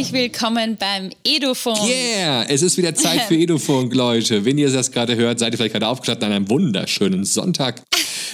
Herzlich willkommen beim Edufunk. Yeah, es ist wieder Zeit für Edufunk, Leute. Wenn ihr das gerade hört, seid ihr vielleicht gerade aufgestanden an einem wunderschönen Sonntag.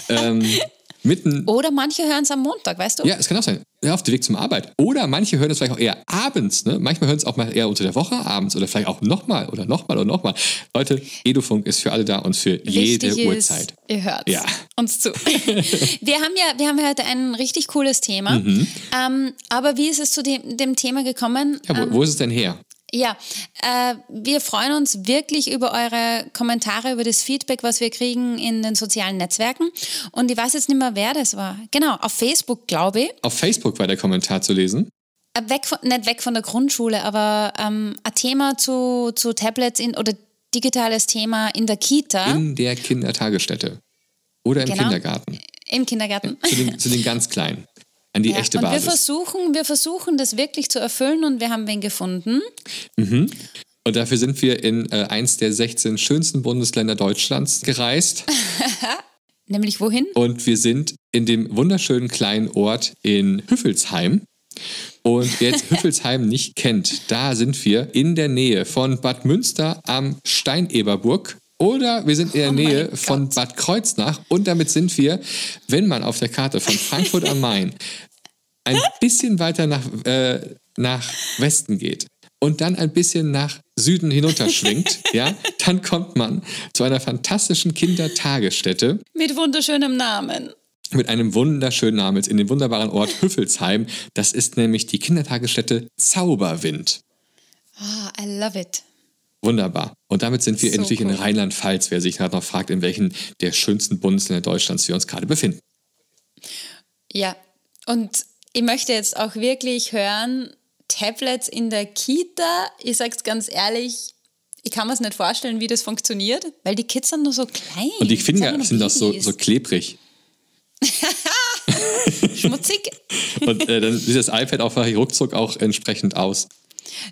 ähm, mitten. Oder manche hören es am Montag, weißt du? Ja, es kann auch sein. Ja, auf dem Weg zum Arbeit. Oder manche hören es vielleicht auch eher abends. Ne? Manchmal hören es auch mal eher unter der Woche abends oder vielleicht auch nochmal oder nochmal oder nochmal. Leute, Edufunk ist für alle da und für Wichtig jede ist, Uhrzeit. Ihr hört Ja. uns zu. wir, haben ja, wir haben heute ein richtig cooles Thema. Mhm. Ähm, aber wie ist es zu dem, dem Thema gekommen? Ja, wo, ähm, wo ist es denn her? Ja, äh, wir freuen uns wirklich über eure Kommentare, über das Feedback, was wir kriegen in den sozialen Netzwerken. Und ich weiß jetzt nicht mehr, wer das war. Genau, auf Facebook, glaube ich. Auf Facebook war der Kommentar zu lesen. Äh, Weg von, nicht weg von der Grundschule, aber ähm, ein Thema zu, zu Tablets in, oder digitales Thema in der Kita, In der Kindertagesstätte. Oder im Genau. Kindergarten. im Kindergarten. Zu den, zu den ganz Kleinen. An die Ja, echte und wir Basis. versuchen, wir versuchen das wirklich zu erfüllen und wir haben wen gefunden. Und dafür sind wir in äh, eins der 16 schönsten Bundesländer Deutschlands gereist. Nämlich wohin? Und wir sind in dem wunderschönen kleinen Ort in Hüffelsheim. Und wer jetzt Hüffelsheim nicht kennt, da sind wir in der Nähe von Bad Münster am Steineberburg. Oder wir sind in der Oh Nähe von Bad Kreuznach. Und damit sind wir, wenn man auf der Karte von Frankfurt am Main ein bisschen weiter nach, äh, nach Westen geht und dann ein bisschen nach Süden hinunterschwingt, ja, dann kommt man zu einer fantastischen Kindertagesstätte Mit wunderschönem Namen. mit einem wunderschönen Namen in dem wunderbaren Ort Hüffelsheim. Das ist nämlich die Kindertagesstätte Zauberwind. Ah, I love it. Wunderbar. Und damit sind wir So in cool. Rheinland-Pfalz, wer sich gerade noch fragt, in welchen der schönsten Bundesländer Deutschlands wir uns gerade befinden. Ja, und ich möchte jetzt auch wirklich hören, Tablets in der Kita, ich sag's ganz ehrlich, ich kann mir es nicht vorstellen, wie das funktioniert, weil die Kids sind nur so klein. Und die sind Finger nur sind auch so, so klebrig. schmutzig. Und äh, dann sieht das iPad auch ruckzuck auch entsprechend aus.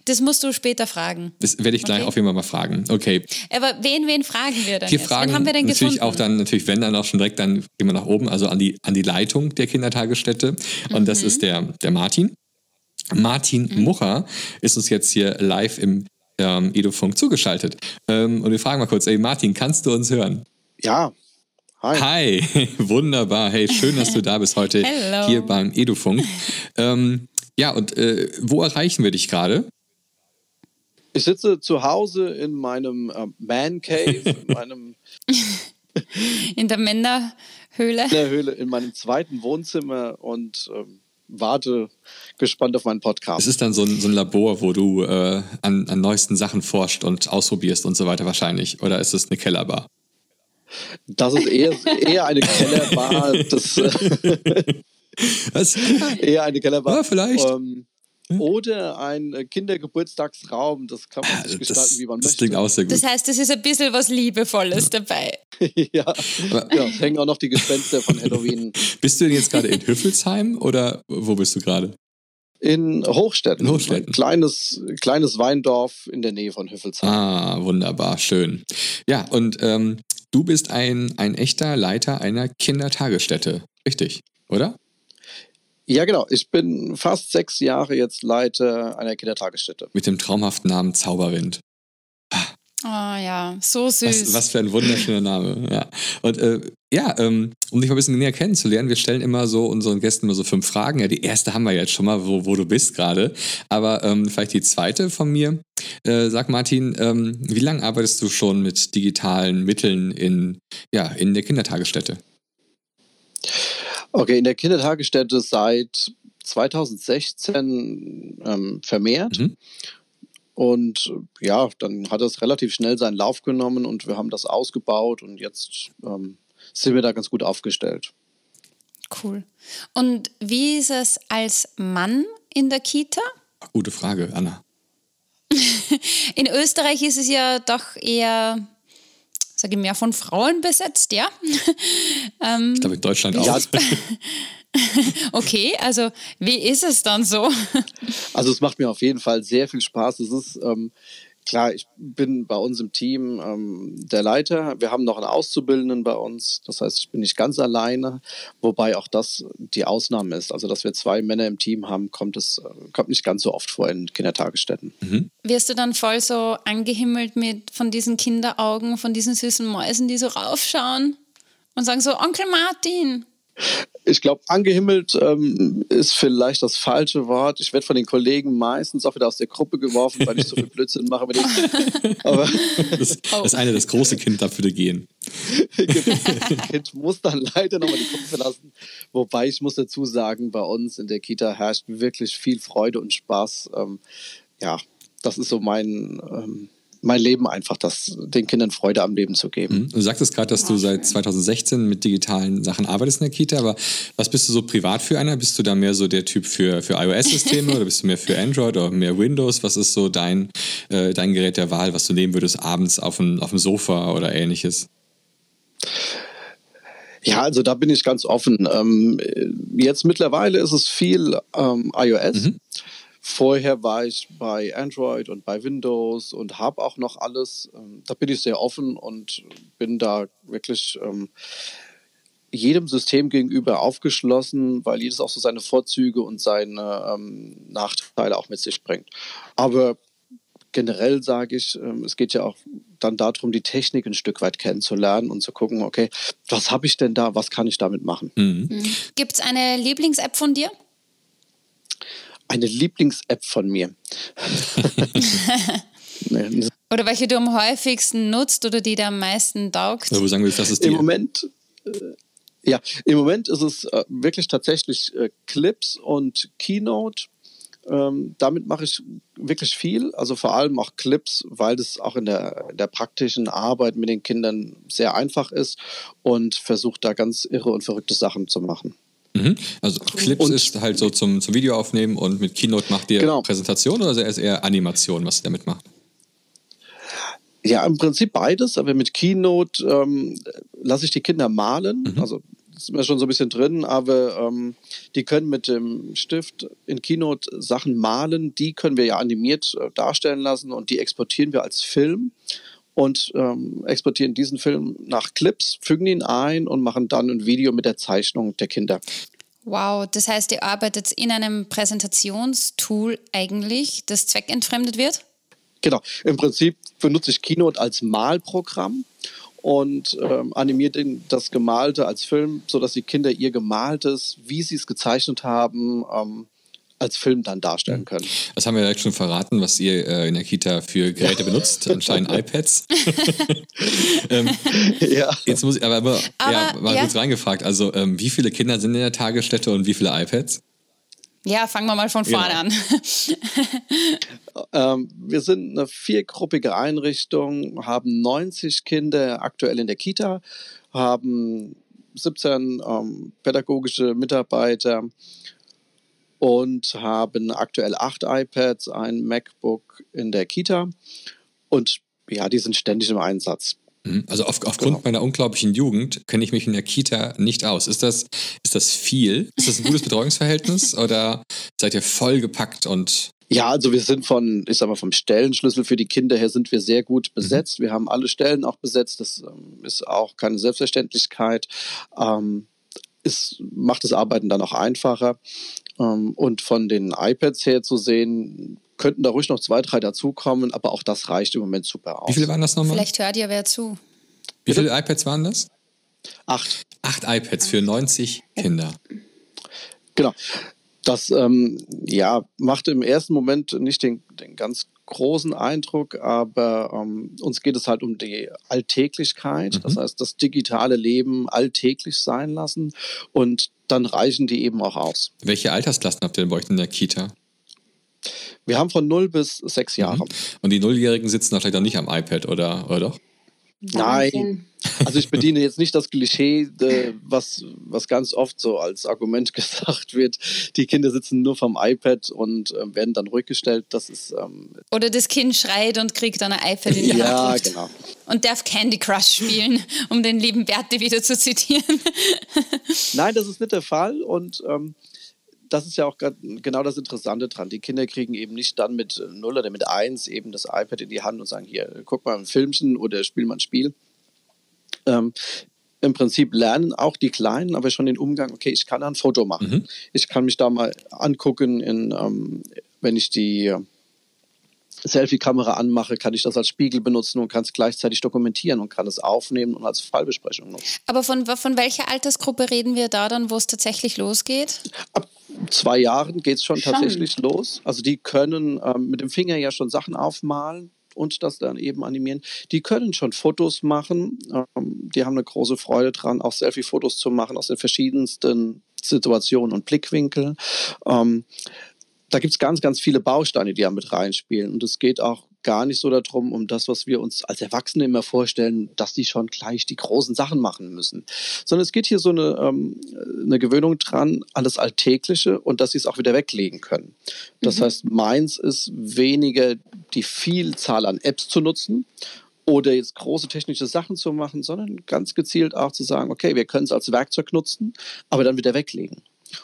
Das musst du später fragen. Das werde ich gleich Okay. auf jeden Fall mal fragen. Okay. Aber wen, wen fragen wir denn Wir jetzt? fragen wen haben wir denn natürlich gefunden? auch dann, natürlich, wenn dann auch schon direkt, dann gehen wir nach oben, also an die, an die Leitung der Kindertagesstätte. Und das Mhm. ist der, der Martin. Martin Mucher ist uns jetzt hier live im ähm, Edofunk zugeschaltet. Ähm, und wir fragen mal kurz, ey Martin, kannst du uns hören? Ja. Hi. Hi, wunderbar. Hey, schön, dass du da bist heute Hello. hier beim Edofunk. ähm, ja, und äh, wo erreichen wir dich gerade? Ich sitze zu Hause in meinem ähm, Man Cave, in meinem In der Männerhöhle. in der Höhle, in meinem zweiten Wohnzimmer und ähm, warte gespannt auf meinen Es Podcast. ist dann so ein, so ein Labor, wo du äh, an, an neuesten Sachen forscht und ausprobierst und so weiter wahrscheinlich. Oder ist es eine Kellerbar? Das ist eher, eher eine Kellerbar. Das, äh, Was? eher eine Kellerbar. Ja, vielleicht. Ähm, oder ein äh, Kindergeburtstagsraum. Das kann man sich gestalten, Das, wie man das möchte. klingt auch sehr gut. Das heißt, es ist ein bisschen was Liebevolles dabei. ja. ja, es hängen auch noch die Gespenster von Halloween Bist du denn jetzt gerade in Hüffelsheim oder wo bist du gerade? in Hochstetten. In Hochstetten. Ein kleines, kleines Weindorf in der Nähe von Hüffelsheim. Ah, wunderbar, schön. Ja, und ähm, du bist ein, ein echter Leiter einer Kindertagesstätte, richtig, oder? Ja, genau. Ich bin fast sechs Jahre jetzt Leiter einer Kindertagesstätte. Mit dem traumhaften Namen Zauberwind. Oh ja, so süß. Was, was für ein wunderschöner Name. Ja. Und äh, ja, ähm, um dich mal ein bisschen näher kennenzulernen, wir stellen immer so unseren Gästen immer so fünf Fragen. Ja, die erste haben wir jetzt schon mal, wo, wo du bist gerade. Aber ähm, vielleicht die zweite von mir. Äh, sag Martin, ähm, wie lange arbeitest du schon mit digitalen Mitteln in, ja, in der Kindertagesstätte? Okay, in der Kindertagesstätte seit 2016 ähm, vermehrt. Mhm. Und ja, dann hat es relativ schnell seinen Lauf genommen und wir haben das ausgebaut und jetzt ähm, sind wir da ganz gut aufgestellt. Cool. Und wie ist es als Mann in der Kita? Gute Frage, Anna. In Österreich ist es ja doch eher, sage ich mehr von Frauen besetzt, ja? Ich glaube in Deutschland auch. Ja, Okay, also wie ist es dann so? Also es macht mir auf jeden Fall sehr viel Spaß. Es ist ähm, klar, ich bin bei uns im Team ähm, der Leiter. Wir haben noch einen Auszubildenden bei uns. Das heißt, ich bin nicht ganz alleine, wobei auch das die Ausnahme ist. Also, dass wir zwei Männer im Team haben, kommt es äh, kommt nicht ganz so oft vor in Kindertagesstätten. Mhm. Wirst du dann voll so angehimmelt mit von diesen Kinderaugen, von diesen süßen Mäusen, die so raufschauen und sagen so, Onkel Martin, ich glaube, angehimmelt ähm, ist vielleicht das falsche Wort. Ich werde von den Kollegen meistens auch wieder aus der Gruppe geworfen, weil ich so viel Blödsinn mache mit. Aber das, das ist eine das große Kind dafür gehen. das Kind muss dann leider nochmal die Gruppe verlassen. Wobei ich muss dazu sagen, bei uns in der Kita herrscht wirklich viel Freude und Spaß. Ähm, ja, das ist so mein, ähm, mein Leben einfach, das, den Kindern Freude am Leben zu geben. Mhm. Du sagtest gerade, dass du seit 2016 mit digitalen Sachen arbeitest in der Kita, aber was bist du so privat für einer? Bist du da mehr so der Typ für, für iOS-Systeme oder bist du mehr für Android oder mehr Windows? Was ist so dein, äh, dein Gerät der Wahl, was du nehmen würdest abends auf dem, auf dem Sofa oder ähnliches? Ja, also da bin ich ganz offen. Ähm, jetzt mittlerweile ist es viel ähm, iOS. Mhm. Vorher war ich bei Android und bei Windows und habe auch noch alles. Ähm, da bin ich sehr offen und bin da wirklich ähm, jedem System gegenüber aufgeschlossen, weil jedes auch so seine Vorzüge und seine ähm, Nachteile auch mit sich bringt. Aber generell sage ich, ähm, es geht ja auch dann darum, die Technik ein Stück weit kennenzulernen und zu gucken, okay, was habe ich denn da, was kann ich damit machen? Mhm. Gibt es eine Lieblings-App von dir? Eine Lieblings-App von mir. oder welche du am häufigsten nutzt oder die dir am meisten taugt? Wo sagen wir, das ist die? Im Moment, äh, ja, im Moment ist es äh, wirklich tatsächlich äh, Clips und Keynote. Ähm, damit mache ich wirklich viel, also vor allem auch Clips, weil das auch in der, in der praktischen Arbeit mit den Kindern sehr einfach ist und versucht da ganz irre und verrückte Sachen zu machen. Mhm. Also Clips und, ist halt so zum, zum Video aufnehmen und mit Keynote macht ihr genau. Präsentation oder ist eher Animation, was ihr damit macht? Ja, im Prinzip beides, aber mit Keynote ähm, lasse ich die Kinder malen. Mhm. Also sind wir schon so ein bisschen drin, aber ähm, die können mit dem Stift in Keynote Sachen malen, die können wir ja animiert äh, darstellen lassen und die exportieren wir als Film und ähm, exportieren diesen Film nach Clips, fügen ihn ein und machen dann ein Video mit der Zeichnung der Kinder. Wow, das heißt, ihr arbeitet in einem Präsentationstool eigentlich, das zweckentfremdet wird? Genau, im Prinzip benutze ich Keynote als Malprogramm und ähm, animiert das Gemalte als Film, sodass die Kinder ihr Gemaltes, wie sie es gezeichnet haben, ähm, als Film dann darstellen mhm. können. Das haben wir ja schon verraten, was ihr äh, in der Kita für Geräte benutzt, anscheinend iPads. ähm, ja. Jetzt muss ich aber, aber, aber ja, mal ja. kurz reingefragt. Also, ähm, wie viele Kinder sind in der Tagesstätte und wie viele iPads? Ja, fangen wir mal von vorne genau. an. ähm, wir sind eine viergruppige Einrichtung, haben 90 Kinder aktuell in der Kita, haben 17 ähm, pädagogische Mitarbeiter und haben aktuell acht iPads, ein MacBook in der Kita und ja, die sind ständig im Einsatz. Mhm. Also auf, aufgrund genau. meiner unglaublichen Jugend kenne ich mich in der Kita nicht aus. Ist das, ist das viel? Ist das ein gutes Betreuungsverhältnis oder seid ihr vollgepackt und ja, also wir sind von, ich sag mal, vom Stellenschlüssel für die Kinder her sind wir sehr gut mhm. besetzt. Wir haben alle Stellen auch besetzt. Das ähm, ist auch keine Selbstverständlichkeit. Ähm, es macht das Arbeiten dann auch einfacher. Ähm, und von den iPads her zu sehen, könnten da ruhig noch zwei, drei dazukommen, aber auch das reicht im Moment super aus. Wie viele waren das nochmal? Vielleicht hört ihr wer zu. Wie viele iPads waren das? Acht. Acht iPads für 90 Kinder. Genau. Das ähm, ja, macht im ersten Moment nicht den, den ganz großen Eindruck, aber ähm, uns geht es halt um die Alltäglichkeit, mhm. das heißt das digitale Leben alltäglich sein lassen und dann reichen die eben auch aus. Welche Altersklassen habt ihr denn bei euch in der Kita? Wir haben von 0 bis 6 Jahre. Mhm. Und die Nulljährigen sitzen vielleicht auch nicht am iPad, oder, oder doch? Nein. Also ich bediene jetzt nicht das Klischee, was, was ganz oft so als Argument gesagt wird. Die Kinder sitzen nur vom iPad und äh, werden dann ruhig gestellt. Das ist, ähm Oder das Kind schreit und kriegt dann ein iPad in die ja, Hand. Ja, genau. Und darf Candy Crush spielen, um den lieben Berti wieder zu zitieren. Nein, das ist nicht der Fall. Und ähm, das ist ja auch genau das Interessante dran. Die Kinder kriegen eben nicht dann mit 0 oder mit 1 eben das iPad in die Hand und sagen, hier, guck mal ein Filmchen oder spiel mal ein Spiel. Ähm, Im Prinzip lernen auch die Kleinen aber schon den Umgang, okay, ich kann da ein Foto machen. Mhm. Ich kann mich da mal angucken, in, ähm, wenn ich die Selfie-Kamera anmache, kann ich das als Spiegel benutzen und kann es gleichzeitig dokumentieren und kann es aufnehmen und als Fallbesprechung nutzen. Aber von, von welcher Altersgruppe reden wir da dann, wo es tatsächlich losgeht? Ab zwei Jahren geht es schon, schon, tatsächlich los. Also die können ähm, mit dem Finger ja schon Sachen aufmalen und das dann eben animieren. Die können schon Fotos machen. Ähm, die haben eine große Freude dran, auch Selfie-Fotos zu machen aus den verschiedensten Situationen und Blickwinkeln. Ähm, da gibt es ganz, ganz viele Bausteine, die da mit reinspielen. Und es geht auch gar nicht so darum, um das, was wir uns als Erwachsene immer vorstellen, dass die schon gleich die großen Sachen machen müssen. Sondern es geht hier so eine, ähm, eine Gewöhnung dran an das Alltägliche und dass sie es auch wieder weglegen können. Das mhm. heißt, meins ist weniger die Vielzahl an Apps zu nutzen oder jetzt große technische Sachen zu machen, sondern ganz gezielt auch zu sagen, okay, wir können es als Werkzeug nutzen, aber dann wieder weglegen.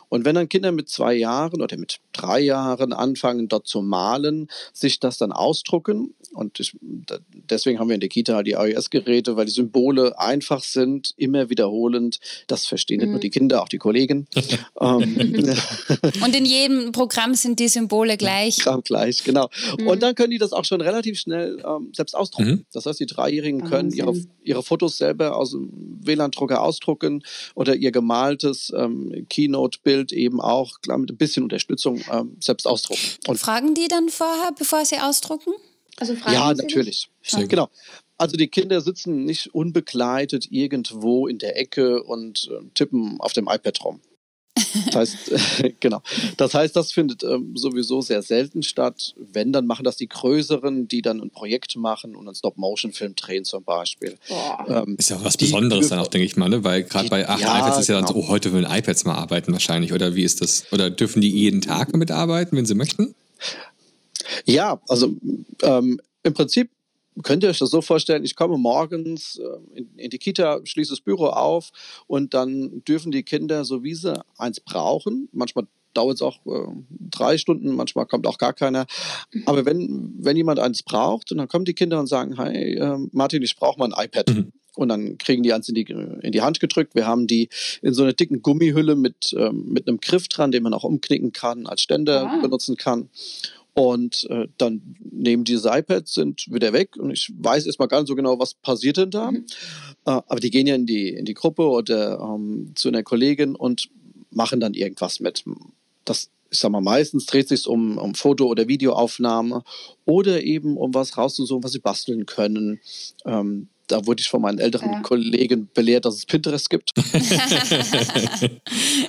Und wenn dann Kinder mit zwei Jahren oder mit drei Jahren anfangen, dort zu malen, sich das dann ausdrucken, und ich, deswegen haben wir in der Kita die iOS-Geräte, weil die Symbole einfach sind, immer wiederholend. Das verstehen mhm. nicht nur mhm. die Kinder, auch die Kollegen. ähm, und in jedem Programm sind die Symbole gleich. Programm gleich, genau. Mhm. Und dann können die das auch schon relativ schnell ähm, selbst ausdrucken. Mhm. Das heißt, die Dreijährigen können ihre, ihre Fotos selber aus dem WLAN-Drucker ausdrucken oder ihr gemaltes ähm, Keynote-Bild eben auch klar mit ein bisschen Unterstützung ähm, selbst ausdrucken. Und Fragen die dann vorher, bevor sie ausdrucken? Also fragen ja, Sie natürlich. Ja. Genau. Also die Kinder sitzen nicht unbegleitet irgendwo in der Ecke und äh, tippen auf dem iPad rum. Das heißt, genau. Das heißt, das findet ähm, sowieso sehr selten statt. Wenn, dann machen das die Größeren, die dann ein Projekt machen und einen Stop-Motion-Film drehen zum Beispiel. Ähm, ist ja auch was Besonderes dann auch, denke ich mal, ne? weil gerade bei acht ja, iPads ist ja genau. dann so, oh, heute wollen iPads mal arbeiten wahrscheinlich. Oder wie ist das? Oder dürfen die jeden Tag damit arbeiten, wenn sie möchten? Ja, also ähm, im Prinzip könnt ihr euch das so vorstellen, ich komme morgens äh, in, in, die Kita, schließe das Büro auf und dann dürfen die Kinder, so wie sie eins brauchen, manchmal dauert es auch äh, drei Stunden, manchmal kommt auch gar keiner. Mhm. Aber wenn, wenn jemand eins braucht, und dann kommen die Kinder und sagen, hey äh, Martin, ich brauche mal ein iPad. Mhm. Und dann kriegen die eins in die, in die Hand gedrückt. Wir haben die in so einer dicken Gummihülle mit, ähm, mit einem Griff dran, den man auch umknicken kann, als Ständer ah. benutzen kann. Und äh, dann nehmen diese iPads, sind wieder weg und ich weiß erstmal gar nicht so genau, was passiert denn da. Mhm. Äh, aber die gehen ja in die, in die Gruppe oder ähm, zu einer Kollegin und machen dann irgendwas mit. Das, ich sag mal, meistens dreht sich um, um Foto- oder Videoaufnahme oder eben um was rauszusuchen, was sie basteln können. Ähm, da wurde ich von meinen älteren ja. Kollegen belehrt, dass es Pinterest gibt.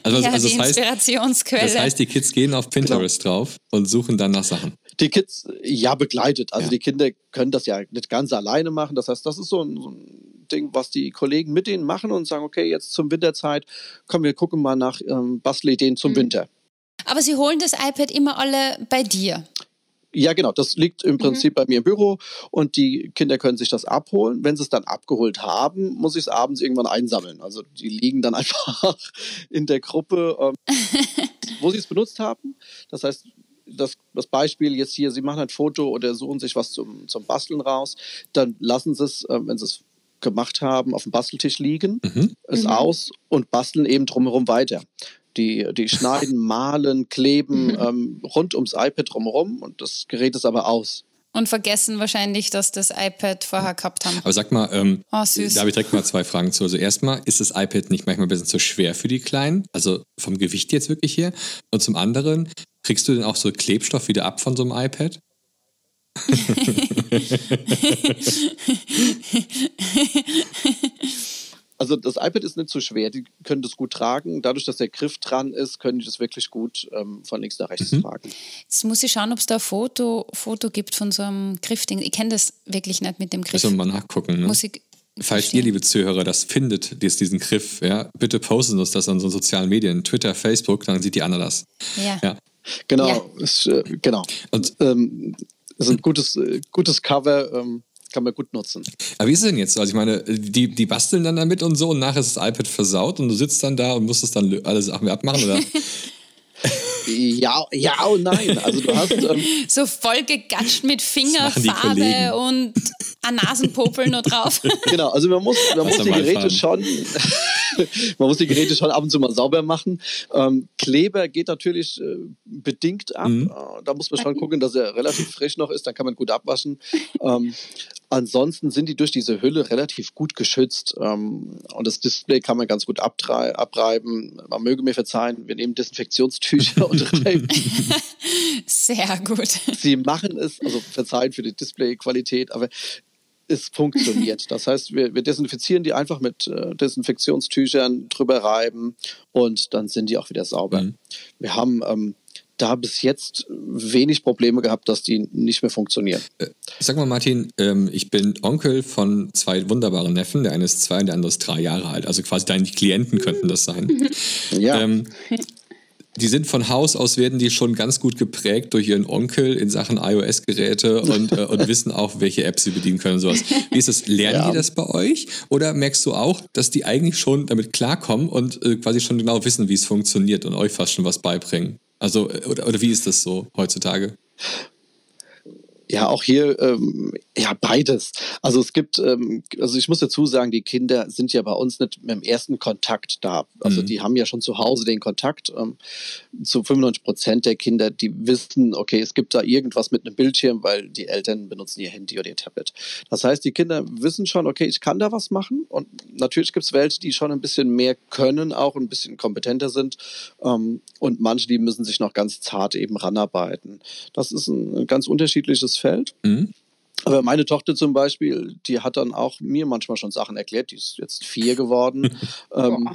also, ja, also die das Inspirationsquelle. Heißt, das heißt, die Kids gehen auf Pinterest genau. drauf und suchen dann nach Sachen. Die Kids, ja, begleitet. Also ja. die Kinder können das ja nicht ganz alleine machen. Das heißt, das ist so ein, so ein Ding, was die Kollegen mit denen machen und sagen, okay, jetzt zum Winterzeit, komm, wir gucken mal nach ähm, Bastelideen zum mhm. Winter. Aber sie holen das iPad immer alle bei dir. Ja, genau. Das liegt im mhm. Prinzip mhm. bei mir im Büro und die Kinder können sich das abholen. Wenn sie es dann abgeholt haben, muss ich es abends irgendwann einsammeln. Also die liegen dann einfach in der Gruppe, ähm, wo sie es benutzt haben. Das heißt, das, das Beispiel jetzt hier, Sie machen ein Foto oder suchen sich was zum, zum Basteln raus, dann lassen Sie es, äh, wenn Sie es gemacht haben, auf dem Basteltisch liegen, mhm. es mhm. aus und basteln eben drumherum weiter. Die, die schneiden, malen, kleben mhm. ähm, rund ums iPad drumherum und das Gerät ist aber aus. Und vergessen wahrscheinlich, dass das iPad vorher gehabt haben. Aber sag mal, ähm, oh, süß. da habe ich direkt mal zwei Fragen zu. Also erstmal, ist das iPad nicht manchmal ein bisschen zu schwer für die Kleinen? Also vom Gewicht jetzt wirklich hier? Und zum anderen, kriegst du denn auch so Klebstoff wieder ab von so einem iPad? Also das iPad ist nicht so schwer, die können das gut tragen. Dadurch, dass der Griff dran ist, können die das wirklich gut ähm, von links nach rechts mhm. tragen. Jetzt muss ich schauen, ob es da ein Foto, Foto gibt von so einem Griffding. Ich kenne das wirklich nicht mit dem Griff. Müssen wir mal nachgucken. Ne? Muss ich Falls ihr, liebe Zuhörer, das findet, diesen Griff, ja, bitte posten uns das an so sozialen Medien, Twitter, Facebook, dann sieht die Anna das. Ja. ja. Genau, ja. Ist, äh, genau. Und ähm, ist ein gutes, äh, gutes Cover. Ähm, kann man gut nutzen. Aber wie ist es denn jetzt? Also ich meine, die, die basteln dann damit und so und nachher ist das iPad versaut und du sitzt dann da und musst es dann alle Sachen abmachen, oder? Ja, ja und nein. Also du hast ähm, so voll gegatscht mit Fingerfarbe und ein Nasenpopel nur drauf. Genau, also man muss, man muss die Geräte schon, man muss die Geräte schon ab und zu mal sauber machen. Ähm, Kleber geht natürlich äh, bedingt ab. Mhm. Äh, da muss man schon gucken, dass er relativ frisch noch ist. Dann kann man gut abwaschen. Ähm, Ansonsten sind die durch diese Hülle relativ gut geschützt ähm, und das Display kann man ganz gut abreiben. Man möge mir verzeihen, wir nehmen Desinfektionstücher und reiben. Sehr gut. Sie machen es, also verzeihen für die Displayqualität, aber es funktioniert. Das heißt, wir, wir desinfizieren die einfach mit äh, Desinfektionstüchern, drüber reiben und dann sind die auch wieder sauber. Mhm. Wir haben ähm, da bis jetzt wenig Probleme gehabt, dass die nicht mehr funktionieren. Äh, sag mal, Martin, ähm, ich bin Onkel von zwei wunderbaren Neffen. Der eine ist zwei und der andere ist drei Jahre alt. Also quasi deine Klienten könnten das sein. Ja. Ähm, die sind von Haus aus, werden die schon ganz gut geprägt durch ihren Onkel in Sachen iOS-Geräte und, äh, und wissen auch, welche Apps sie bedienen können und sowas. Wie ist das? Lernen ja. die das bei euch? Oder merkst du auch, dass die eigentlich schon damit klarkommen und äh, quasi schon genau wissen, wie es funktioniert und euch fast schon was beibringen? Also, oder, oder wie ist das so heutzutage? Ja, auch hier, ähm, ja, beides. Also es gibt, ähm, also ich muss dazu sagen, die Kinder sind ja bei uns nicht mit dem ersten Kontakt da. Also mhm. die haben ja schon zu Hause den Kontakt. Ähm, zu 95 Prozent der Kinder, die wissen, okay, es gibt da irgendwas mit einem Bildschirm, weil die Eltern benutzen ihr Handy oder ihr Tablet. Das heißt, die Kinder wissen schon, okay, ich kann da was machen. Und natürlich gibt es welche, die schon ein bisschen mehr können, auch ein bisschen kompetenter sind. Ähm, und manche, die müssen sich noch ganz zart eben ranarbeiten. Das ist ein, ein ganz unterschiedliches Feld. Mhm. Aber meine Tochter zum Beispiel, die hat dann auch mir manchmal schon Sachen erklärt. Die ist jetzt vier geworden. ähm,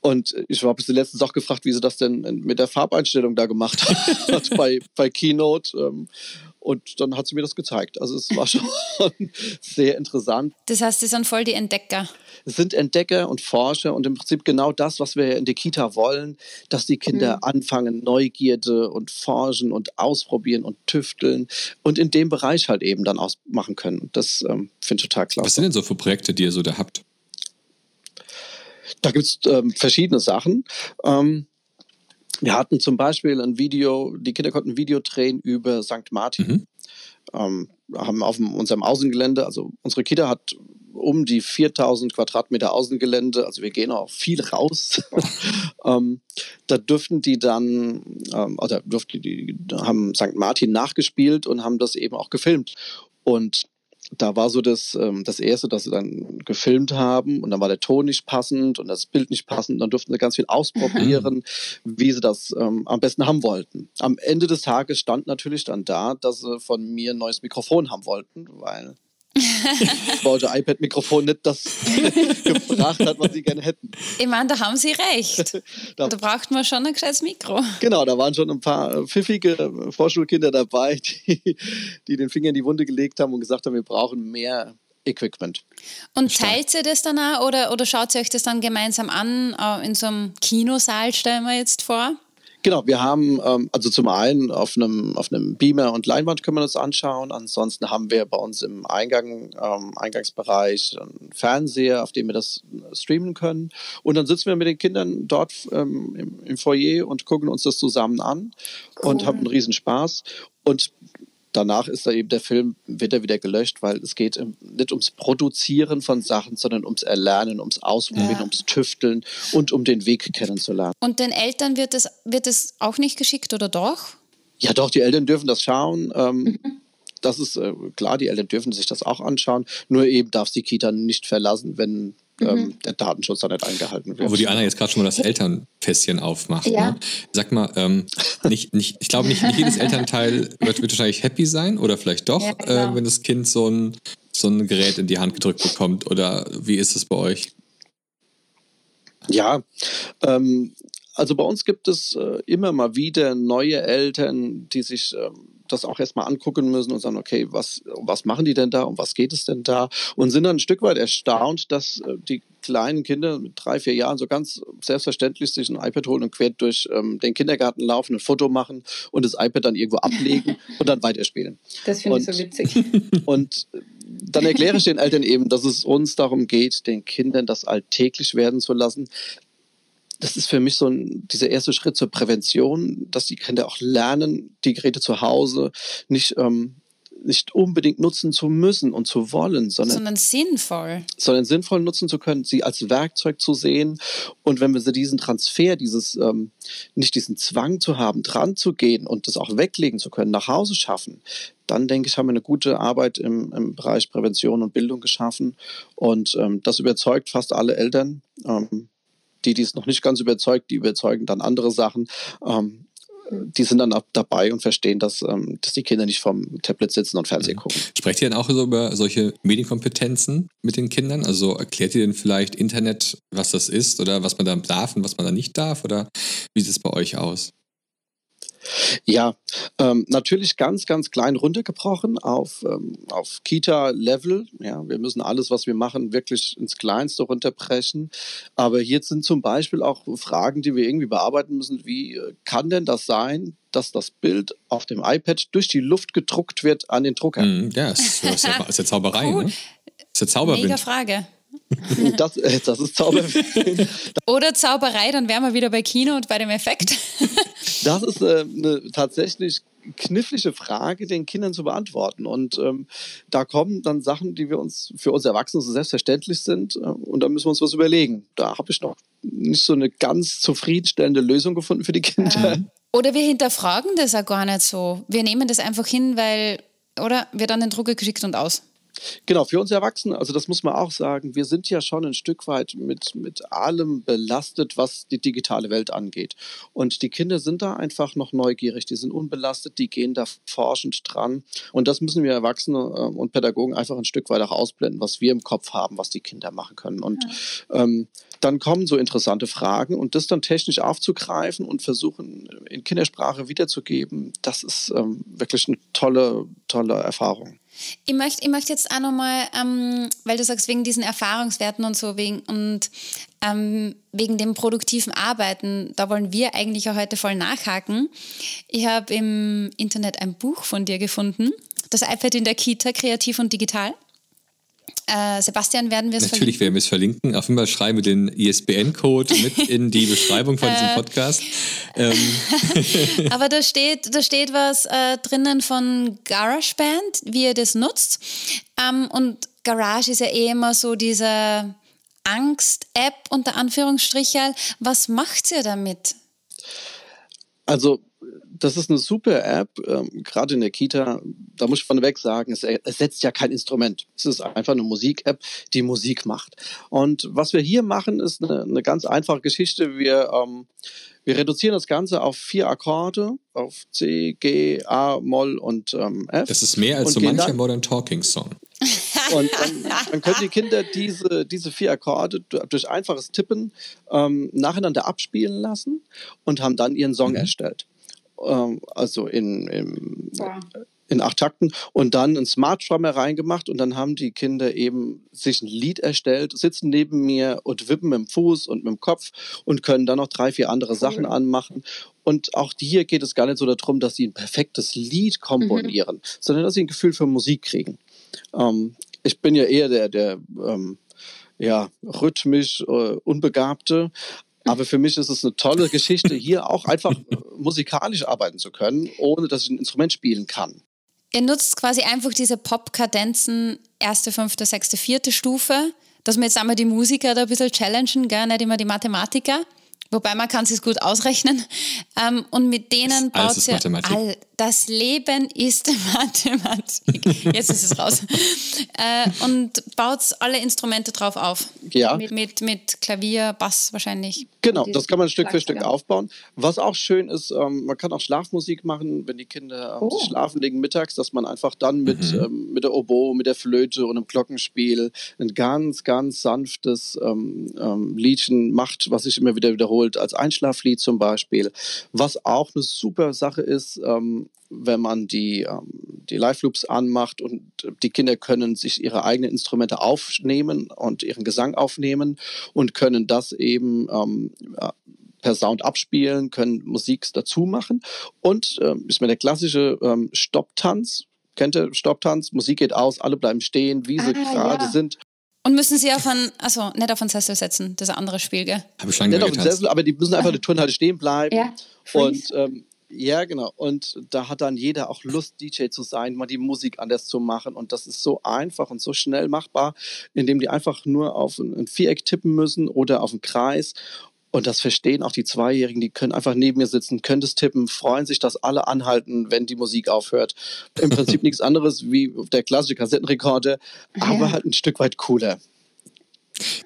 und ich habe sie letztens auch gefragt, wie sie das denn mit der Farbeinstellung da gemacht hat bei, bei Keynote. Ähm, und dann hat sie mir das gezeigt. Also es war schon sehr interessant. Das heißt, sie sind voll die Entdecker. Es sind Entdecker und Forscher und im Prinzip genau das, was wir in der Kita wollen, dass die Kinder mhm. anfangen, Neugierde und forschen und ausprobieren und tüfteln und in dem Bereich halt eben dann ausmachen können. Das ähm, finde ich total klasse. Was sind denn so für Projekte, die ihr so da habt? Da gibt es ähm, verschiedene Sachen. Ähm, wir hatten zum Beispiel ein Video, die Kinder konnten ein Video drehen über St. Martin. Mhm. Ähm, haben auf unserem Außengelände, also unsere Kita hat um die 4000 Quadratmeter Außengelände, also wir gehen auch viel raus. ähm, da dürften die dann, ähm, oder durften die, haben St. Martin nachgespielt und haben das eben auch gefilmt. Und da war so das, ähm, das Erste, dass sie dann gefilmt haben und dann war der Ton nicht passend und das Bild nicht passend. Dann durften sie ganz viel ausprobieren, wie sie das ähm, am besten haben wollten. Am Ende des Tages stand natürlich dann da, dass sie von mir ein neues Mikrofon haben wollten, weil das baute iPad-Mikrofon nicht das gebracht hat, was sie gerne hätten. Ich meine, da haben sie recht. da, da, braucht man schon ein gescheites Mikro. Genau, da waren schon ein paar pfiffige Vorschulkinder dabei, die, die den Finger in die Wunde gelegt haben und gesagt haben, wir brauchen mehr Equipment. Und teilt ihr das dann auch oder, oder schaut ihr euch das dann gemeinsam an äh, in so einem Kinosaal, stellen wir jetzt vor? Genau, wir haben ähm, also zum einen auf einem, auf einem Beamer und Leinwand können wir uns anschauen. Ansonsten haben wir bei uns im Eingang, ähm, Eingangsbereich einen Fernseher, auf dem wir das streamen können. Und dann sitzen wir mit den Kindern dort ähm, im, im, Foyer und gucken uns das zusammen an cool. und haben einen Riesenspaß. Und danach ist da eben der Film, wird er wieder gelöscht, weil es geht nicht ums Produzieren von Sachen, sondern ums Erlernen, ums Ausprobieren, ja. ums Tüfteln und um den Weg kennenzulernen. Und den Eltern wird es wird auch nicht geschickt, oder doch? Ja, doch, die Eltern dürfen das schauen. Ähm, mhm. Das ist äh, klar, die Eltern dürfen sich das auch anschauen. Nur eben darf die Kita nicht verlassen, wenn ähm, mhm. der Datenschutz da nicht eingehalten wird. Wo die Anna jetzt gerade schon mal das Elternfässchen aufmacht. Ja. Ne? Sag mal, ähm, nicht, nicht, ich glaube, nicht, nicht jedes Elternteil wird, wird, wahrscheinlich happy sein oder vielleicht doch, ja, äh, wenn das Kind so ein, so ein Gerät in die Hand gedrückt bekommt. Oder wie ist es bei euch? Ja, ähm, also bei uns gibt es äh, immer mal wieder neue Eltern, die sich ähm, das auch erstmal angucken müssen und sagen, okay, was, was machen die denn da, um was geht es denn da? Und sind dann ein Stück weit erstaunt, dass äh, die kleinen Kinder mit drei, vier Jahren so ganz selbstverständlich sich ein iPad holen und quer durch ähm, den Kindergarten laufen, ein Foto machen und das iPad dann irgendwo ablegen und dann weiterspielen. Das finde ich so witzig. Und dann erkläre ich den Eltern eben, dass es uns darum geht, den Kindern das alltäglich werden zu lassen, das ist für mich so ein, dieser erste Schritt zur Prävention, dass die Kinder auch lernen, die Geräte zu Hause nicht ähm, nicht unbedingt nutzen zu müssen und zu wollen, sondern, sondern sinnvoll. Sondern sinnvoll nutzen zu können, sie als Werkzeug zu sehen. Und wenn wir sie diesen Transfer, dieses, ähm, nicht diesen Zwang zu haben, dran zu gehen und das auch weglegen zu können, nach Hause schaffen, dann denke ich, haben wir eine gute Arbeit im, im Bereich Prävention und Bildung geschaffen. Und ähm, das überzeugt fast alle Eltern. Ähm, die, die es noch nicht ganz überzeugt, die überzeugen dann andere Sachen. Ähm, die sind dann dabei und verstehen, dass, ähm, dass die Kinder nicht vom Tablet sitzen und Fernsehen mhm. gucken. Sprecht ihr dann auch so über solche Medienkompetenzen mit den Kindern? Also erklärt ihr denn vielleicht Internet, was das ist oder was man da darf und was man da nicht darf? Oder wie sieht es bei euch aus? Ja, ähm, natürlich ganz, ganz klein runtergebrochen auf, ähm, auf Kita-Level. Ja, wir müssen alles, was wir machen, wirklich ins Kleinste runterbrechen. Aber hier sind zum Beispiel auch Fragen, die wir irgendwie bearbeiten müssen. Wie äh, kann denn das sein, dass das Bild auf dem iPad durch die Luft gedruckt wird an den Drucker? Mm, ja, das ist ja, ist ja Zauberei. Cool. Ne? Das ist ja Zauberwind. Mega Frage. Das, äh, das ist Zauberei. Oder Zauberei, dann wären wir wieder bei Kino und bei dem Effekt. Das ist äh, eine tatsächlich knifflige Frage den Kindern zu beantworten. Und ähm, da kommen dann Sachen, die wir uns für uns Erwachsene so selbstverständlich sind. Äh, und da müssen wir uns was überlegen. Da habe ich noch nicht so eine ganz zufriedenstellende Lösung gefunden für die Kinder. Oder wir hinterfragen das auch gar nicht so. Wir nehmen das einfach hin, weil, oder wird an den Drucker geschickt und aus. Genau, für uns Erwachsene, also das muss man auch sagen, wir sind ja schon ein Stück weit mit, mit allem belastet, was die digitale Welt angeht. Und die Kinder sind da einfach noch neugierig, die sind unbelastet, die gehen da forschend dran. Und das müssen wir Erwachsene äh, und Pädagogen einfach ein Stück weit auch ausblenden, was wir im Kopf haben, was die Kinder machen können. Und ja. ähm, dann kommen so interessante Fragen und das dann technisch aufzugreifen und versuchen, in Kindersprache wiederzugeben, das ist ähm, wirklich eine tolle, tolle Erfahrung. Ich möchte, ich möchte jetzt auch nochmal, ähm, weil du sagst, wegen diesen Erfahrungswerten und so, wegen, und ähm, wegen dem produktiven Arbeiten, da wollen wir eigentlich auch heute voll nachhaken. Ich habe im Internet ein Buch von dir gefunden, das iPad in der Kita, kreativ und digital. Äh, Sebastian, werden wir es Natürlich werden wir es verlinken. Auf jeden Fall schreiben wir den ISBN-Code mit in die Beschreibung von diesem äh. Podcast. Ähm. Aber da steht, da steht was äh, drinnen von GarageBand, wie ihr das nutzt. Ähm, und Garage ist ja eh immer so diese Angst-App unter Anführungsstrichen. Was macht ihr damit? Also das ist eine super App, ähm, gerade in der Kita. Da muss ich vorneweg sagen, es ersetzt ja kein Instrument. Es ist einfach eine Musik-App, die Musik macht. Und was wir hier machen, ist eine, eine ganz einfache Geschichte. Wir, ähm, wir reduzieren das Ganze auf vier Akkorde, auf C, G, A, Moll und ähm, F. Das ist mehr als so mancher Modern Talking Song. Und dann, dann, können die Kinder diese, diese vier Akkorde durch einfaches Tippen ähm, nacheinander abspielen lassen und haben dann ihren Song mhm. erstellt. Ähm, also in, in, ja. in acht Takten und dann ein Smart Drummer reingemacht und dann haben die Kinder eben sich ein Lied erstellt, sitzen neben mir und wippen mit dem Fuß und mit dem Kopf und können dann noch drei, vier andere cool. Sachen anmachen. Und auch hier geht es gar nicht so darum, dass sie ein perfektes Lied komponieren, mhm. sondern dass sie ein Gefühl für Musik kriegen. Ähm, ich bin ja eher der, der ähm, ja, rhythmisch äh, Unbegabte, aber für mich ist es eine tolle Geschichte, hier auch einfach musikalisch arbeiten zu können, ohne dass ich ein Instrument spielen kann. Ihr nutzt quasi einfach diese Pop-Kadenzen, erste, fünfte, sechste, vierte Stufe, dass wir jetzt einmal die Musiker da ein bisschen challengen, gell? nicht immer die Mathematiker. Wobei man kann es gut ausrechnen. Ähm, und mit denen baut sie all, das Leben ist Mathematik. Jetzt ist es raus. äh, und baut alle Instrumente drauf auf. Ja. Mit, mit, mit Klavier, Bass wahrscheinlich. Genau, das kann man Stück für Stück aufbauen. Was auch schön ist, ähm, man kann auch Schlafmusik machen, wenn die Kinder ähm, oh. schlafen legen mittags, dass man einfach dann mit, mhm. ähm, mit der Oboe, mit der Flöte und einem Glockenspiel ein ganz, ganz sanftes ähm, Liedchen macht, was sich immer wieder wiederholt, als Einschlaflied zum Beispiel. Was auch eine super Sache ist, ähm, wenn man die, ähm, die Live-Loops anmacht und die Kinder können sich ihre eigenen Instrumente aufnehmen und ihren Gesang aufnehmen und können das eben ähm, per Sound abspielen, können Musik dazu machen. Und äh, ist mir der klassische ähm, Stopptanz. Kennt ihr Stopptanz? Musik geht aus, alle bleiben stehen, wie sie ah, gerade ja. sind. Und müssen sie auf einen, also nicht auf einen Sessel setzen, das anderes Spiel, gell? Habe ich schon Nicht auf getanzt. Sessel, aber die müssen einfach eine Turnhalle stehen bleiben. Ja, Und ähm, ja, genau. Und da hat dann jeder auch Lust, DJ zu sein, mal die Musik anders zu machen. Und das ist so einfach und so schnell machbar, indem die einfach nur auf ein, Viereck tippen müssen oder auf einen Kreis. Und das verstehen auch die Zweijährigen, die können einfach neben mir sitzen, können das tippen, freuen sich, dass alle anhalten, wenn die Musik aufhört. Im Prinzip nichts anderes wie der klassische Kassettenrekorder, aber Ja. halt ein Stück weit cooler.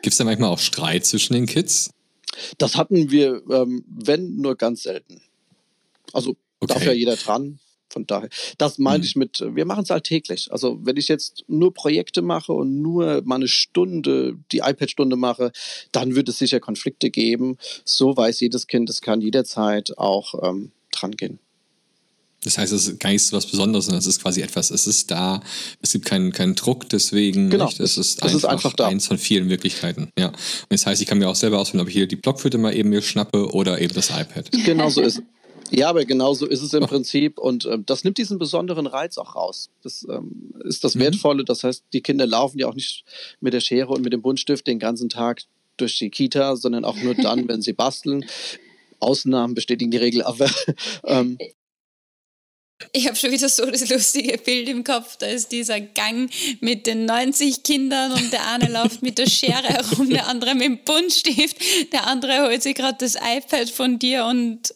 Gibt es da manchmal auch Streit zwischen den Kids? Das hatten wir, ähm, wenn, nur ganz selten. Also Okay. darf ja jeder dran. Von daher, das meine Mhm. ich mit, wir machen es alltäglich. Also wenn ich jetzt nur Projekte mache und nur mal eine Stunde, die iPad-Stunde mache, dann wird es sicher Konflikte geben. So weiß jedes Kind, es kann jederzeit auch ähm, dran gehen. Das heißt, es ist gar nicht so was Besonderes, sondern es ist quasi etwas, es ist da, es gibt keinen, keinen Druck deswegen. Genau, nicht? Es ist, es ist einfach da. eins von vielen Möglichkeiten. Ja. Und das heißt, ich kann mir auch selber auswählen, ob ich hier die Blockflöte mal eben mir schnappe oder eben das iPad. Genau so ist Ja, aber genau so ist es im Prinzip und ähm, das nimmt diesen besonderen Reiz auch raus. Das ähm, ist das Mhm. Wertvolle. Das heißt, die Kinder laufen ja auch nicht mit der Schere und mit dem Buntstift den ganzen Tag durch die Kita, sondern auch nur dann, wenn sie basteln. Ausnahmen bestätigen die Regel, aber ähm, Ich habe schon wieder so das lustige Bild im Kopf. Da ist dieser Gang mit den 90 Kindern und der eine läuft mit der Schere herum, der andere mit dem Buntstift, der andere holt sich gerade das iPad von dir und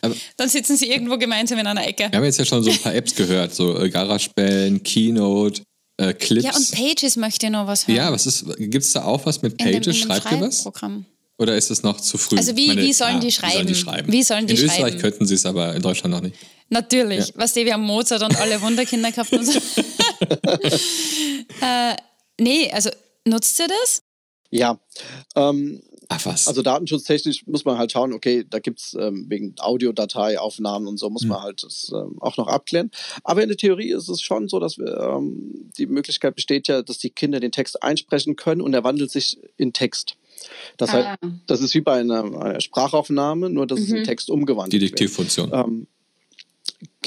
Aber- dann sitzen sie irgendwo gemeinsam in einer Ecke. Wir haben jetzt ja schon so ein paar Apps gehört, so äh, GarageBand, Keynote, äh, Clips. Ja, und Pages möchte noch was hören. Ja, was ist, gibt es da auch was mit in dem, in Pages? dem Schreibt ihr was? Oder ist es noch zu früh? Also wie- wie sollen die schreiben? Wie sollen die in Österreich schreiben? könnten sie es, aber in Deutschland noch nicht. Natürlich. Ja. Was die, wir haben Mozart und alle Wunderkinder gehabt und so. äh, nee, also nutzt ihr das? ja. Ähm, Ach was. Also datenschutztechnisch muss man halt schauen, okay, da gibt's ähm, wegen Audiodateiaufnahmen und so, muss Mhm. man halt das ähm, auch noch abklären. Aber in der Theorie ist es schon so, dass wir, ähm, die Möglichkeit besteht ja, dass die Kinder den Text einsprechen können und er wandelt sich in Text. Das, Ah. heißt, das ist wie bei einer, einer Sprachaufnahme, nur dass es in Mhm. Text umgewandelt wird. Diktierfunktion.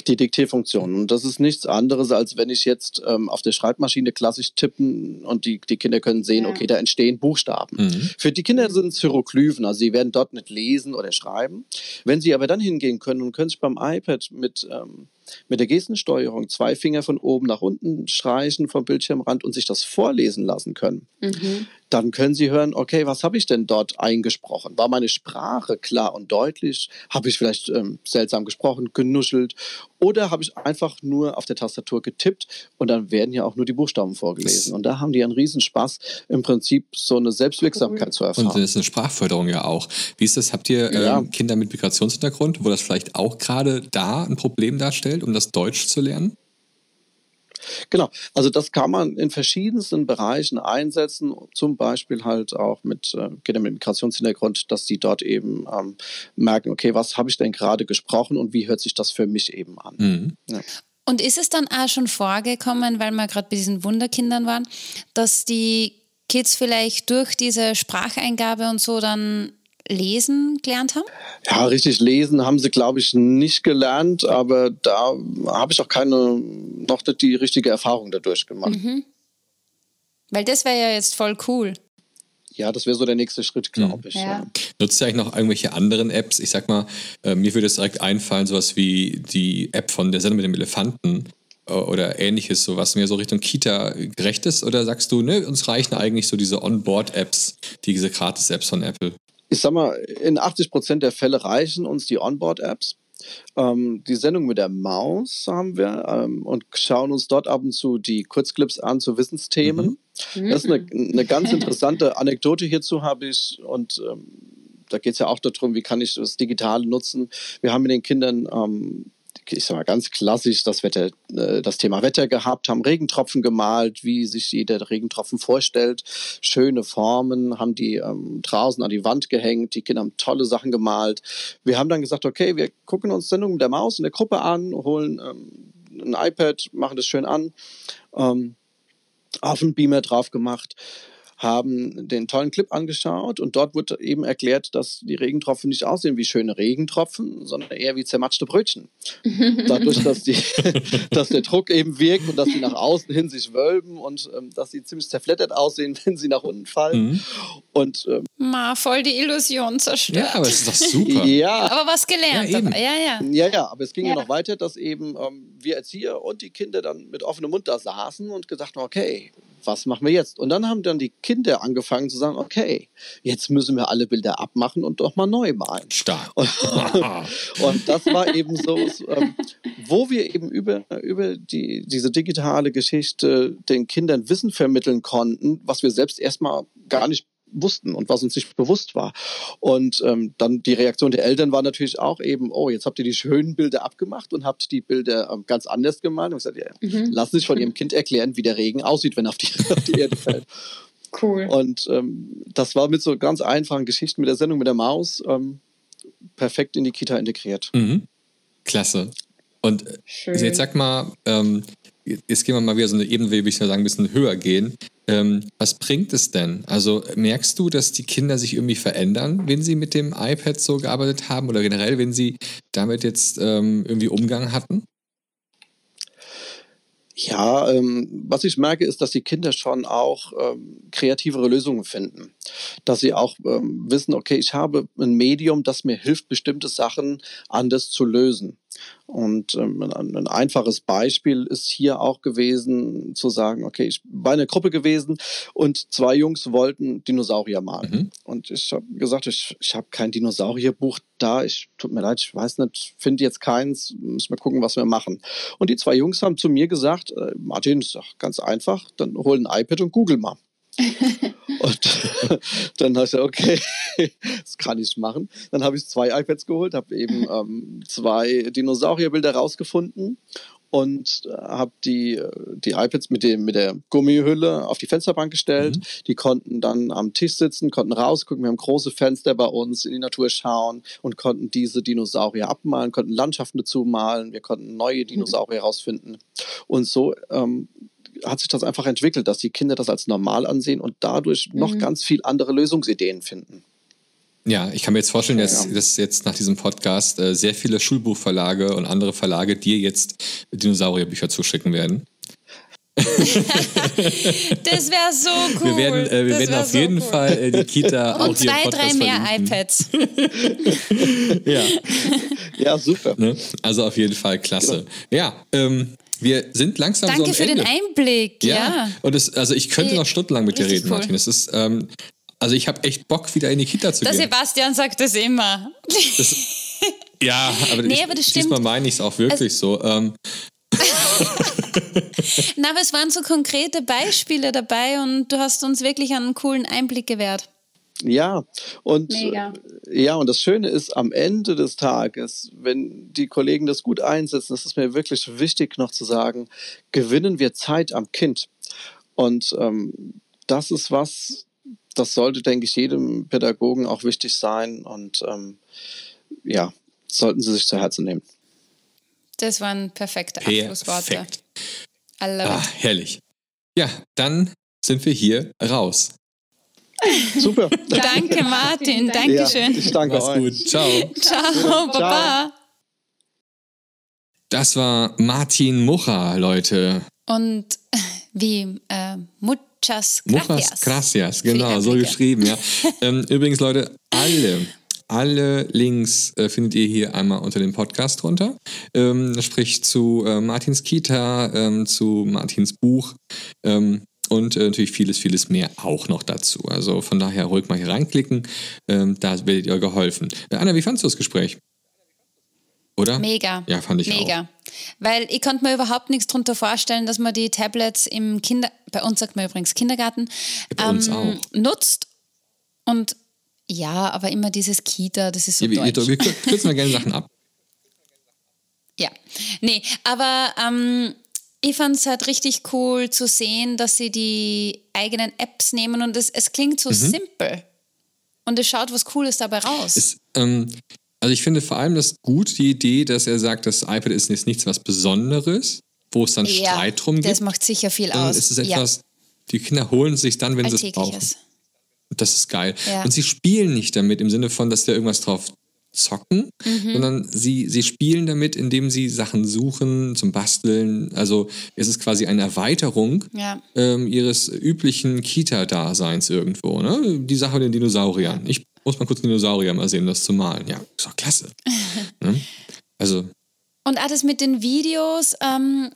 Die Diktierfunktion. Und das ist nichts anderes, als wenn ich jetzt ähm, auf der Schreibmaschine klassisch tippen und die, die Kinder können sehen, Ja. okay, da entstehen Buchstaben. Mhm. Für die Kinder sind es Hieroglyphen, also sie werden dort nicht lesen oder schreiben. Wenn sie aber dann hingehen können und können sich beim iPad mit, ähm, mit der Gestensteuerung zwei Finger von oben nach unten streichen vom Bildschirmrand und sich das vorlesen lassen können, Mhm. dann können Sie hören, okay, was habe ich denn dort eingesprochen? War meine Sprache klar und deutlich? Habe ich vielleicht ähm, seltsam gesprochen, genuschelt? Oder habe ich einfach nur auf der Tastatur getippt und dann werden ja auch nur die Buchstaben vorgelesen? Und da haben die einen Riesenspaß, im Prinzip so eine Selbstwirksamkeit zu Und erfahren. das ist eine Sprachförderung ja auch. Wie ist das? Habt ihr Ja. ähm, Kinder mit Migrationshintergrund, wo das vielleicht auch gerade da ein Problem darstellt, um das Deutsch zu lernen? Genau, also das kann man in verschiedensten Bereichen einsetzen, zum Beispiel halt auch mit äh, Kindern mit Migrationshintergrund, dass die dort eben ähm, merken, okay, was habe ich denn gerade gesprochen und wie hört sich das für mich eben an? Mhm. Und ist es dann auch schon vorgekommen, weil wir gerade bei diesen Wunderkindern waren, dass die Kids vielleicht durch diese Spracheingabe und so dann lesen gelernt haben? Ja, richtig lesen haben sie, glaube ich, nicht gelernt, aber da habe ich auch keine, noch nicht die richtige Erfahrung dadurch gemacht. Weil das wäre ja jetzt voll cool. Ja, das wäre so der nächste Schritt, glaube ich. Ja. Ja. Nutzt ihr eigentlich noch irgendwelche anderen Apps? Ich sag mal, äh, mir würde es direkt einfallen, sowas wie die App von der Sendung mit dem Elefanten äh, oder ähnliches, so was mehr so Richtung Kita gerecht ist? Oder sagst du, ne, uns reichen eigentlich so diese Onboard-Apps, diese Gratis-Apps von Apple? Ich sag mal, in 80 Prozent der Fälle reichen uns die Onboard-Apps. Ähm, die Sendung mit der Maus haben wir ähm, und schauen uns dort ab und zu die Kurzclips an zu Wissensthemen. Das ist eine, eine ganz interessante Anekdote hierzu habe ich und ähm, da geht es ja auch darum, wie kann ich das Digitale nutzen. Wir haben mit den Kindern, ähm, ich sag mal ganz klassisch, das, Wetter, äh, das Thema Wetter gehabt, haben Regentropfen gemalt, wie sich jeder Regentropfen vorstellt. Schöne Formen, haben die ähm, draußen an die Wand gehängt. Die Kinder haben tolle Sachen gemalt. Wir haben dann gesagt, okay, wir gucken uns Sendungen mit der Maus in der Gruppe an, holen ähm, ein iPad, machen das schön an. Ähm, auf den Beamer drauf gemacht, haben den tollen Clip angeschaut und dort wurde eben erklärt, dass die Regentropfen nicht aussehen wie schöne Regentropfen, sondern eher wie zermatschte Brötchen. Dadurch, dass, die, dass der Druck eben wirkt und dass sie nach außen hin sich wölben und ähm, dass sie ziemlich zerflettert aussehen, wenn sie nach unten fallen. Mhm. Und, ähm, Ma, voll die Illusion zerstört. Ja, aber es ist doch super. ja. Aber was gelernt. Ja, aber, ja, ja. Ja, ja, aber es ging ja, ja noch weiter, dass eben ähm, wir Erzieher und die Kinder dann mit offenem Mund da saßen und gesagt haben, okay, was machen wir jetzt? Und dann haben dann die Kinder angefangen zu sagen, okay, jetzt müssen wir alle Bilder abmachen und doch mal neu malen. Stark. Und, und das war eben so, ähm, wo wir eben über, über die, diese digitale Geschichte den Kindern Wissen vermitteln konnten, was wir selbst erstmal gar nicht wussten und was uns nicht bewusst war. Und ähm, dann die Reaktion der Eltern war natürlich auch eben, oh, jetzt habt ihr die schönen Bilder abgemacht und habt die Bilder ähm, ganz anders gemalt. Und gesagt, ja, mhm. lassen sich von ihrem Kind erklären, wie der Regen aussieht, wenn er auf die, auf die Erde fällt. Cool. Und ähm, das war mit so ganz einfachen Geschichten mit der Sendung mit der Maus ähm, perfekt in die Kita integriert. Mhm. Klasse. Und äh, Schön. jetzt sag mal, ähm, jetzt gehen wir mal wieder so eine Ebene, will ich sagen, ein bisschen höher gehen. Ähm, was bringt es denn? Also merkst du, dass die Kinder sich irgendwie verändern, wenn sie mit dem iPad so gearbeitet haben oder generell, wenn sie damit jetzt ähm, irgendwie Umgang hatten? Ja, ähm, was ich merke, ist, dass die Kinder schon auch ähm, kreativere Lösungen finden. Dass sie auch ähm, wissen, okay, ich habe ein Medium, das mir hilft, bestimmte Sachen anders zu lösen. Und ähm, ein, ein, einfaches Beispiel ist hier auch gewesen, zu sagen, okay, ich war in einer Gruppe gewesen und zwei Jungs wollten Dinosaurier malen. Mhm. Und ich habe gesagt, ich, ich habe kein Dinosaurierbuch da. Ich tut mir leid, ich weiß nicht, finde jetzt keins. Müssen wir gucken, was wir machen. Und die zwei Jungs haben zu mir gesagt, äh, Martin, ist doch ganz einfach, dann hol ein iPad und google mal. und dann habe ich okay, das kann ich machen. Dann habe ich zwei iPads geholt, habe eben ähm, zwei Dinosaurierbilder rausgefunden und äh, habe die, die iPads mit, dem, mit der Gummihülle auf die Fensterbank gestellt. Mhm. Die konnten dann am Tisch sitzen, konnten rausgucken. Wir haben große Fenster bei uns, in die Natur schauen und konnten diese Dinosaurier abmalen, konnten Landschaften dazu malen. Wir konnten neue Dinosaurier herausfinden. Und so ähm, hat sich das einfach entwickelt, dass die Kinder das als normal ansehen und dadurch mhm. noch ganz viel andere Lösungsideen finden. Ja, ich kann mir jetzt vorstellen, dass, ja. dass jetzt nach diesem Podcast äh, sehr viele Schulbuchverlage und andere Verlage dir jetzt Dinosaurierbücher zuschicken werden. das wäre so cool. Wir werden, äh, wir werden auf so jeden cool. Fall äh, die Kita Und auch zwei, drei mehr iPads. ja. ja, super. Ne? Also auf jeden Fall klasse. Genau. Ja, ähm, wir sind langsam Danke so am für Ende. den Einblick. Ja. ja. Und es, also ich könnte noch stundenlang mit dir reden, cool. Martin. Es ist, ähm, also ich habe echt Bock, wieder in die Kita zu Der gehen. Sebastian sagt das immer. Das, ja, aber, nee, ich, aber das diesmal meine ich es auch wirklich also, so. Ähm. Na, aber es waren so konkrete Beispiele dabei und du hast uns wirklich einen coolen Einblick gewährt. Ja, und Mega. ja, und das Schöne ist am Ende des Tages, wenn die Kollegen das gut einsetzen, das ist mir wirklich wichtig noch zu sagen, gewinnen wir Zeit am Kind. Und ähm, das ist was, das sollte, denke ich, jedem Pädagogen auch wichtig sein. Und ähm, ja, sollten Sie sich zu Herzen nehmen. Das waren perfekte Abschlussworte. Perfekt. Ah, herrlich. Ja, dann sind wir hier raus. Super. danke, Martin. Dankeschön. Ja, ich danke Mach's euch. gut. Ciao. Ciao, Baba. Das war Martin Mucha, Leute. Und wie äh, Muchas Gracias. Muchas Gracias, genau, so geschrieben, ja. ähm, übrigens, Leute, alle alle Links äh, findet ihr hier einmal unter dem Podcast drunter. Ähm, sprich zu äh, Martins Kita, ähm, zu Martins Buch. Ähm, und äh, natürlich vieles, vieles mehr auch noch dazu. Also von daher ruhig mal hier reinklicken, ähm, da werdet ihr geholfen. Äh, Anna, wie fandest du das Gespräch? Oder? Mega. Ja, fand ich Mega. auch. Mega. Weil ich konnte mir überhaupt nichts darunter vorstellen, dass man die Tablets im Kinder, bei uns sagt man übrigens Kindergarten, ja, ähm, nutzt. Und ja, aber immer dieses Kita, das ist so ja, wir, deutsch. Wir, wir kürzen mal gerne Sachen ab. Ja, nee, aber ähm, ich fand es halt richtig cool zu sehen, dass sie die eigenen Apps nehmen und es, es klingt so mhm. simpel. Und es schaut was Cooles dabei raus. Es, ähm, also ich finde vor allem das gut, die Idee, dass er sagt, das iPad ist jetzt nichts was Besonderes, wo es dann ja, Streit drum gibt. Das macht sicher viel aus. Es ist etwas, Die Kinder holen es sich dann, wenn sie es brauchen. Das ist geil. Ja. Und sie spielen nicht damit im Sinne von, dass da irgendwas drauf zocken, Mhm. sondern sie, sie spielen damit, indem sie Sachen suchen zum Basteln. Also es ist quasi eine Erweiterung Ja. ähm, ihres üblichen Kita-Daseins irgendwo. Ne? Die Sache mit den Dinosauriern. Ich muss mal kurz Dinosaurier mal sehen, um das zu malen. Ja, ist doch klasse. ne? Also Und das mit den Videos, ähm,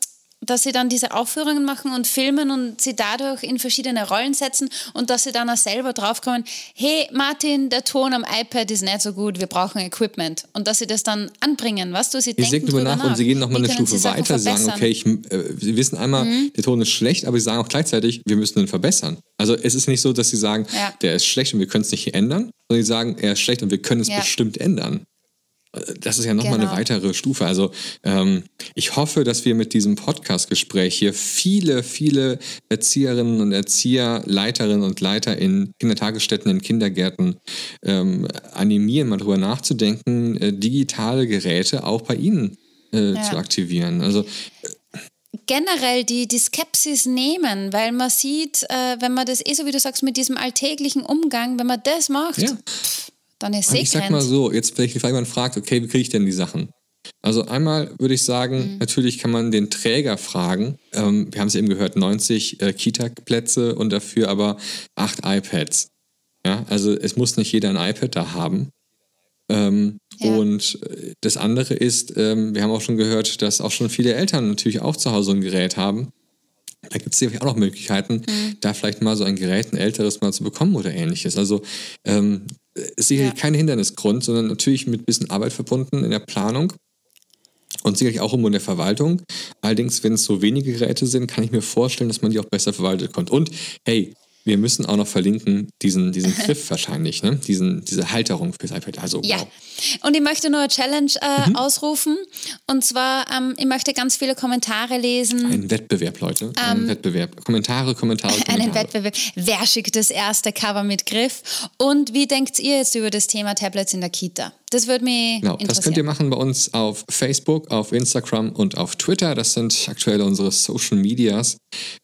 dass sie dann diese Aufführungen machen und filmen und sie dadurch in verschiedene Rollen setzen und dass sie dann auch selber draufkommen, hey Martin, der Ton am iPad ist nicht so gut, wir brauchen Equipment. Und dass sie das dann anbringen, weißt du? Sie Sie denken denken drüber nach, und sie gehen nochmal eine Stufe weiter, sagen, okay, ich, äh, sie wissen einmal, Mhm. der Ton ist schlecht, aber sie sagen auch gleichzeitig, wir müssen ihn verbessern. Also es ist nicht so, dass sie sagen, Ja. der ist schlecht und wir können es nicht ändern, sondern sie sagen, er ist schlecht und wir können es Ja. bestimmt ändern. Äh, Das ist ja nochmal Genau. eine weitere Stufe. Also ähm, ich hoffe, dass wir mit diesem Podcast-Gespräch hier viele, viele Erzieherinnen und Erzieher, Leiterinnen und Leiter in Kindertagesstätten, in Kindergärten ähm, animieren, mal drüber nachzudenken, äh, digitale Geräte auch bei ihnen äh, Ja. zu aktivieren. Also generell die, die Skepsis nehmen, weil man sieht, äh, wenn man das eh so wie du sagst, mit diesem alltäglichen Umgang, wenn man das macht, Ja. pff, dann ist eh ich sag mal so, jetzt vielleicht vielleicht jemand fragt, okay, wie kriege ich denn die Sachen? Also einmal würde ich sagen, Mhm. natürlich kann man den Träger fragen. Ähm, wir haben es eben gehört, 90 äh, Kita-Plätze und dafür aber acht iPads. Ja, also es muss nicht jeder ein iPad da haben. Ähm, Ja. Und äh, das andere ist, ähm, wir haben auch schon gehört, dass auch schon viele Eltern natürlich auch zu Hause ein Gerät haben. Da gibt es sicherlich auch noch Möglichkeiten, Mhm. da vielleicht mal so ein Gerät, ein älteres mal zu bekommen oder ähnliches. Also ähm, ist sicherlich Ja. kein Hindernisgrund, sondern natürlich mit ein bisschen Arbeit verbunden in der Planung und sicherlich auch irgendwo in der Verwaltung. Allerdings, wenn es so wenige Geräte sind, kann ich mir vorstellen, dass man die auch besser verwaltet kommt. Und hey, wir müssen auch noch verlinken, diesen, diesen Griff wahrscheinlich, ne? diesen, diese Halterung fürs iPad. Also, Ja, wow. und ich möchte nur eine Challenge äh, Mhm. ausrufen. Und zwar, ähm, ich möchte ganz viele Kommentare lesen. Ein Wettbewerb, Leute. Ein Wettbewerb. Kommentare, Kommentare, Kommentare. Ähm, Einen Wettbewerb. Wer schickt das erste Cover mit Griff? Und wie denkt ihr jetzt über das Thema Tablets in der Kita? Das würde mich Genau, interessieren. das könnt ihr machen bei uns auf Facebook, auf Instagram und auf Twitter. Das sind aktuell unsere Social Medias.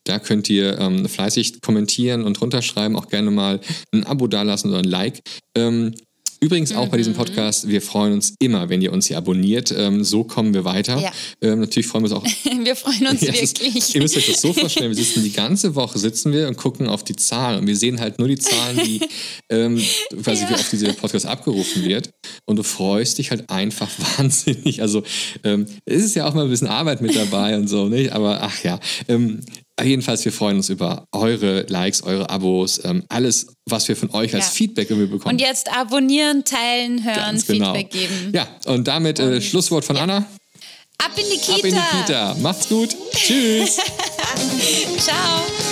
Da könnt ihr ähm, fleißig kommentieren und runterschreiben, auch gerne mal ein Abo dalassen oder ein Like. Ähm, Übrigens auch bei Mhm. diesem Podcast, wir freuen uns immer, wenn ihr uns hier abonniert. Ähm, so kommen wir weiter. Ja. Ähm, natürlich freuen wir uns auch Wir freuen uns Ja, es ist- wirklich. ihr müsst euch das so vorstellen, wir sitzen die ganze Woche, sitzen wir und gucken auf die Zahlen und wir sehen halt nur die Zahlen, die ähm, quasi wie oft dieser Podcast abgerufen wird und du freust dich halt einfach wahnsinnig. Also ähm, es ist ja auch mal ein bisschen Arbeit mit dabei und so, nicht? aber ach ja. Jedenfalls, wir freuen uns über eure Likes, eure Abos, ähm, alles, was wir von euch als Ja. Feedback irgendwie bekommen. Und jetzt abonnieren, teilen, hören, genau. Feedback geben. Ja, und damit äh, Schlusswort von Anna. Ab in die Kita. Ab in die Kita. Macht's gut. Tschüss. Ciao.